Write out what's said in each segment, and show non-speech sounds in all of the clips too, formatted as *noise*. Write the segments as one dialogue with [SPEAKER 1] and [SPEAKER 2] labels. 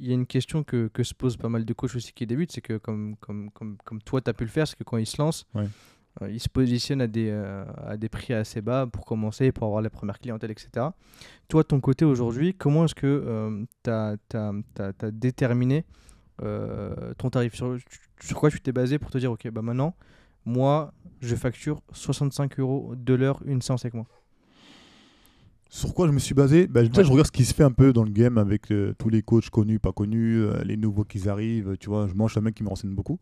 [SPEAKER 1] il y a une question que, que se posent pas mal de coachs aussi qui débutent, c'est que comme, comme, comme, comme toi, tu as pu le faire, c'est que quand ils se lancent,
[SPEAKER 2] Ouais.
[SPEAKER 1] euh, ils se positionnent à des, euh, à des prix assez bas pour commencer, pour avoir les premières clientèles, etc. Toi, ton côté aujourd'hui, comment est-ce que tu as, déterminé euh, ton tarif? Sur, sur quoi tu t'es basé pour te dire, ok, bah maintenant, moi, je facture 65 euros de l'heure une séance avec moi?
[SPEAKER 2] Sur quoi je me suis basé? Bah, Déjà,
[SPEAKER 1] Ouais.
[SPEAKER 2] je regarde ce qui se fait un peu dans le game avec euh, tous les coachs connus, pas connus, euh, les nouveaux qui arrivent. Tu vois, je mange un mec qui me renseigne beaucoup.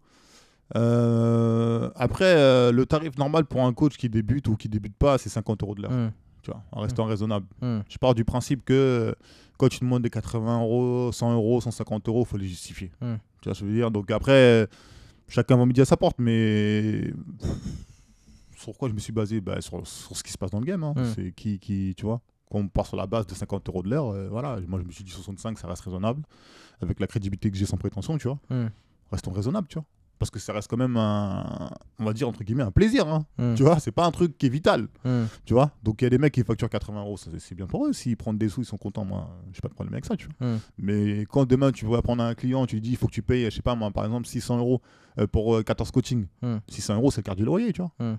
[SPEAKER 2] Euh, après, le tarif normal pour un coach qui débute ou qui débute pas, c'est 50 euros de l'heure.
[SPEAKER 1] Hum,
[SPEAKER 2] Tu vois, en restant raisonnable.
[SPEAKER 1] hum,
[SPEAKER 2] Je pars du principe que quand tu demandes des 80 euros, 100 euros, 150 euros, il faut les justifier.
[SPEAKER 1] Hmm.
[SPEAKER 2] Tu vois je veux dire? Donc après, chacun va midi à sa porte, mais sur quoi je me suis basé? Bah, sur, sur ce qui se passe dans le game. hein.
[SPEAKER 1] Hmm.
[SPEAKER 2] C'est qui, qui, tu vois? Quand on part sur la base de 50 euros de l'heure, euh, voilà, moi je me suis dit 65, ça reste raisonnable. Avec la crédibilité que j'ai sans prétention, tu vois.
[SPEAKER 1] hum,
[SPEAKER 2] Restons raisonnables, tu vois. Parce que ça reste quand même un, on va dire entre guillemets, un plaisir. hein.
[SPEAKER 1] hum,
[SPEAKER 2] Tu vois, c'est pas un truc qui est vital.
[SPEAKER 1] hum.
[SPEAKER 2] Tu vois Donc il y a des mecs qui facturent 80 euros, c'est bien pour eux. S'ils prennent des sous, ils sont contents. Moi, j'ai pas de problème avec ça, tu vois.
[SPEAKER 1] Hmm.
[SPEAKER 2] Mais quand demain tu vas prendre un client, tu lui dis il faut que tu payes, je sais pas moi, par exemple 600 euros euh, pour euh, 14 coaching.
[SPEAKER 1] Hmm.
[SPEAKER 2] 600 euros, c'est le quart du loyer, tu vois.
[SPEAKER 1] Hmm.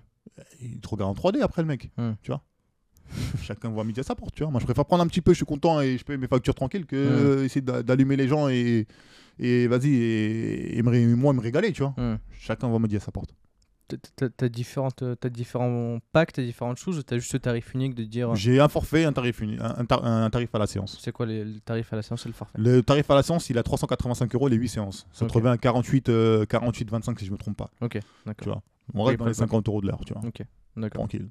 [SPEAKER 2] Il te regarde en 3D après le mec,
[SPEAKER 1] Hmm.
[SPEAKER 2] tu vois. *laughs* Chacun voit midi à sa porte, tu vois. Moi, je préfère prendre un petit peu, je suis content et je paye mes factures tranquilles que euh, essayer d'a- d'allumer les gens et, et vas-y, et, et me moi me régaler, tu vois. Chacun voit midi à sa porte.
[SPEAKER 1] T'as- différentes, euh, t'as différents packs, t'as différentes choses, ou t'as juste ce tarif unique de dire euh,
[SPEAKER 2] J'ai un forfait, un tarif, uni- un, un tar- un tarif à la séance.
[SPEAKER 1] c'est quoi les, le tarif à la séance et le forfait?
[SPEAKER 2] Le tarif à la séance, il a 385 euros les 8 séances. Ça
[SPEAKER 1] Ok.
[SPEAKER 2] te revient à 48, euh, 48, 25 si je me trompe pas.
[SPEAKER 1] Ok,
[SPEAKER 2] Tu
[SPEAKER 1] d'accord.
[SPEAKER 2] vois. On reste dans les
[SPEAKER 1] ok.
[SPEAKER 2] 50 euros de l'heure, tu vois.
[SPEAKER 1] Ok, d'accord.
[SPEAKER 2] Tranquille.